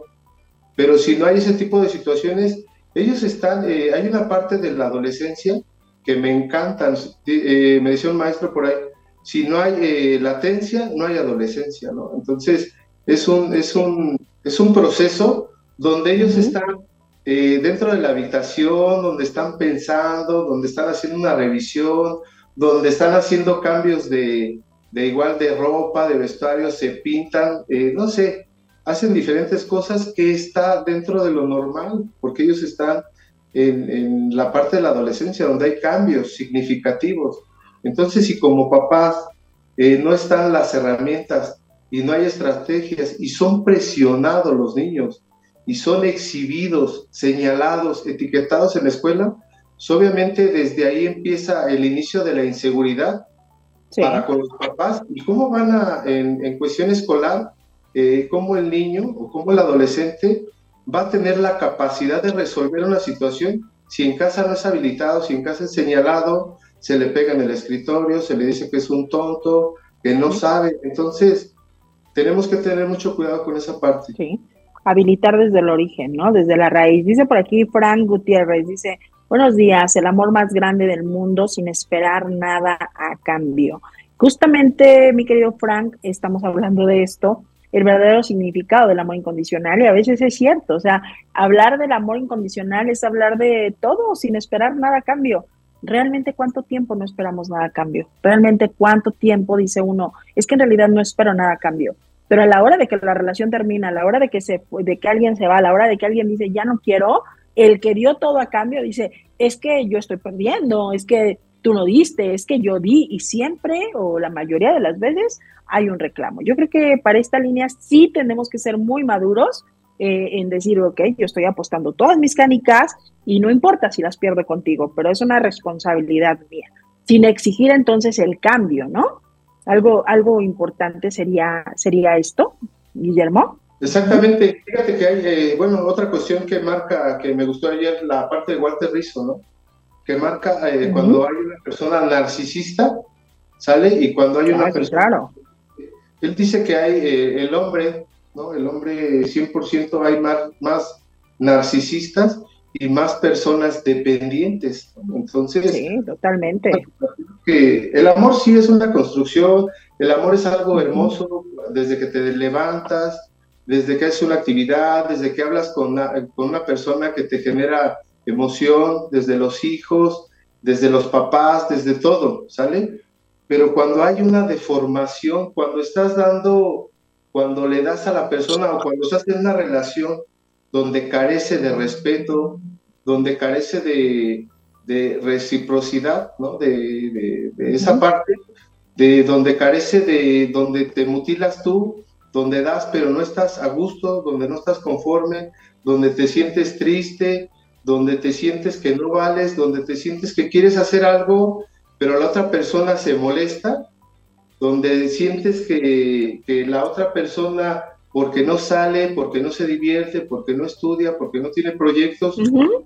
pero si no hay ese tipo de situaciones, ellos están, eh, hay una parte de la adolescencia que me encantan, eh, me decía un maestro por ahí, si no hay latencia, no hay adolescencia, ¿no? Entonces, es un, es un, es un proceso donde ellos están eh, dentro de la habitación, donde están pensando, donde están haciendo una revisión, donde están haciendo cambios de, igual de ropa, de vestuario, se pintan, eh, no sé, hacen diferentes cosas que está dentro de lo normal, porque ellos están en, la parte de la adolescencia, donde hay cambios significativos. Entonces, si como papás eh, no están las herramientas y no hay estrategias y son presionados los niños y son exhibidos, señalados, etiquetados en la escuela, pues obviamente desde ahí empieza el inicio de la inseguridad para con los papás. ¿Y cómo van a, en, cuestión escolar, eh, cómo el niño o cómo el adolescente va a tener la capacidad de resolver una situación si en casa no es habilitado, si en casa es señalado, se le pega en el escritorio, se le dice que es un tonto, que no sabe. Entonces, tenemos que tener mucho cuidado con esa parte. Sí habilitar desde el origen, ¿no? Desde la raíz. Dice por aquí Frank Gutiérrez, dice, buenos días, el amor más grande del mundo sin esperar nada a cambio. Justamente, mi querido Frank, estamos hablando de esto, el verdadero significado del amor incondicional y a veces es cierto, o sea, hablar del amor incondicional es hablar de todo sin esperar nada a cambio. ¿Realmente cuánto tiempo no esperamos nada a cambio? ¿Realmente cuánto tiempo dice uno? Es que en realidad no espero nada a cambio pero a la hora de que la relación termina, a la hora de que, se, de que alguien se va, a la hora de que alguien dice, ya no quiero, el que dio todo a cambio dice, es que yo estoy perdiendo, es que tú no diste, es que yo di y siempre o la mayoría de las veces hay un reclamo. Yo creo que para esta línea sí tenemos que ser muy maduros eh, en decir, ok, yo estoy apostando todas mis canicas y no importa si las pierdo contigo, pero es una responsabilidad mía, sin exigir entonces el cambio, ¿no? Algo, algo importante sería, sería esto, Guillermo. Exactamente, fíjate que hay, eh, bueno, otra cuestión que marca, que me gustó ayer, la parte de Walter Rizzo, ¿no? Que marca eh, cuando hay una persona narcisista, ¿sale? Y cuando hay una ah, persona... Claro. Él dice que hay el hombre ¿no? El hombre 100% hay más, más narcisistas y más personas dependientes. Entonces, sí, totalmente. Que el amor sí es una construcción, el amor es algo hermoso desde que te levantas, desde que haces una actividad, desde que hablas con una, con una persona que te genera emoción, desde los hijos, desde los papás, desde todo, ¿sale? Pero cuando hay una deformación, cuando estás dando cuando le das a la persona o cuando estás en una relación donde carece de respeto, donde carece de, reciprocidad, ¿no? De, esa parte, de donde carece de, donde te mutilas tú, donde das pero no estás a gusto, donde no estás conforme, donde te sientes triste, donde te sientes que no vales, donde te sientes que quieres hacer algo, pero la otra persona se molesta, donde sientes que, la otra persona, porque no sale, porque no se divierte, porque no estudia, porque no tiene proyectos,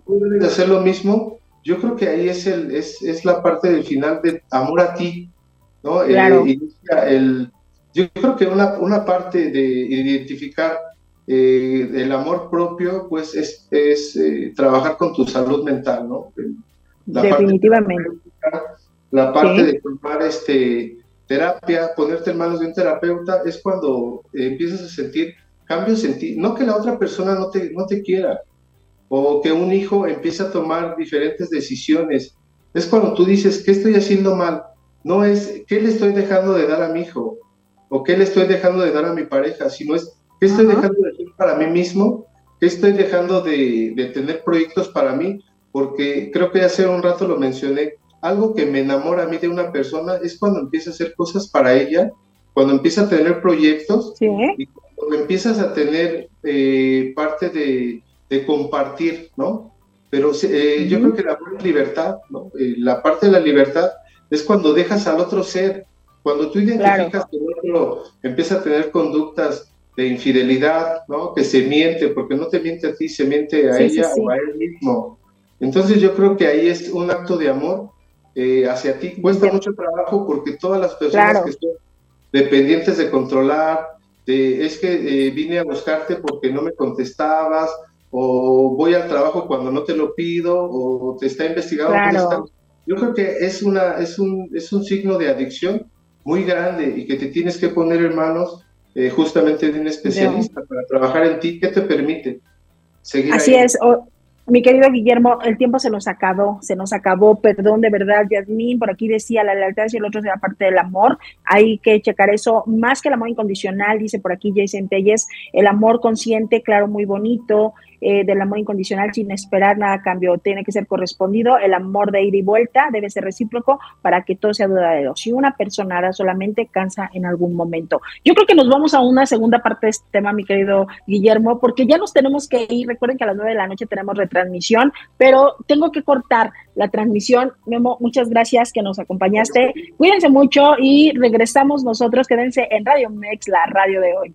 puede hacer lo mismo. Yo creo que ahí es, el, es, es la parte del final de amor a ti, ¿no? Eh, el, yo creo que una, una parte de identificar eh, el amor propio, pues es, es eh, trabajar con tu salud mental, ¿no? Definitivamente. la parte de tomar este, terapia, ponerte en manos de un terapeuta, es cuando empiezas a sentir cambios en ti. No que la otra persona no te, no te quiera, o que un hijo empiece a tomar diferentes decisiones. Es cuando tú dices, ¿qué estoy haciendo mal? No es, ¿qué le estoy dejando de dar a mi hijo? ¿O qué le estoy dejando de dar a mi pareja? Sino es, ¿qué estoy dejando de hacer para mí mismo? ¿Qué estoy dejando de, de tener proyectos para mí? Porque creo que hace un rato lo mencioné, algo que me enamora a mí de una persona es cuando empieza a hacer cosas para ella, cuando empieza a tener proyectos y cuando empiezas a tener eh, parte de, compartir, ¿no? Pero eh, yo creo que la libertad, ¿no? Eh, la parte de la libertad es cuando dejas al otro ser, cuando tú identificas que el otro empieza a tener conductas de infidelidad, ¿no? Que se miente, porque no te miente a ti, se miente a ella o a él mismo. Entonces yo creo que ahí es un acto de amor eh, hacia ti. Cuesta mucho trabajo porque todas las personas que están dependientes de controlar, es que eh, vine a buscarte porque no me contestabas, o voy al trabajo cuando no te lo pido, o te está investigando. Yo creo que es, una, es, un, es un signo de adicción muy grande y que te tienes que poner en manos eh, justamente de un especialista para trabajar en ti. ¿Qué te permite? Seguir Así es. Mi querido Guillermo, el tiempo se nos acabó, se nos acabó, perdón de verdad, Yasmín, por aquí decía la lealtad y el otro la parte del amor, hay que checar eso, más que el amor incondicional, dice por aquí Jason Telles, el amor consciente, claro, muy bonito, eh, del amor incondicional sin esperar nada a cambio, tiene que ser correspondido, el amor de ida y vuelta debe ser recíproco para que todo sea duradero. Si una persona hará solamente, cansa en algún momento. Yo creo que nos vamos a una segunda parte de este tema, mi querido Guillermo, porque ya nos tenemos que ir. Recuerden que a las nueve de la noche tenemos retransmisión, pero tengo que cortar la transmisión. Memo, muchas gracias que nos acompañaste. Cuídense mucho y regresamos nosotros. Quédense en Radio Mex, la radio de hoy.